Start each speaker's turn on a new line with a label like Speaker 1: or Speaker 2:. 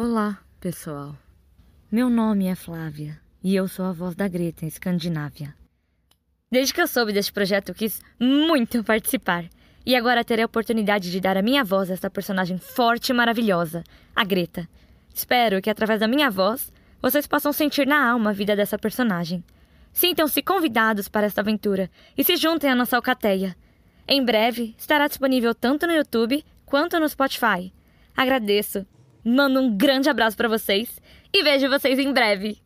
Speaker 1: Olá, pessoal. Meu nome é Flávia e eu sou a voz da Greta em Escandinávia. Desde que eu soube deste projeto, eu quis muito participar. E agora terei a oportunidade de dar a minha voz a essa personagem forte e maravilhosa, a Greta. Espero que através da minha voz vocês possam sentir na alma a vida dessa personagem. Sintam-se convidados para esta aventura e se juntem à nossa alcateia. Em breve estará disponível tanto no YouTube quanto no Spotify. Agradeço Mando um grande abraço para vocês e vejo vocês em breve.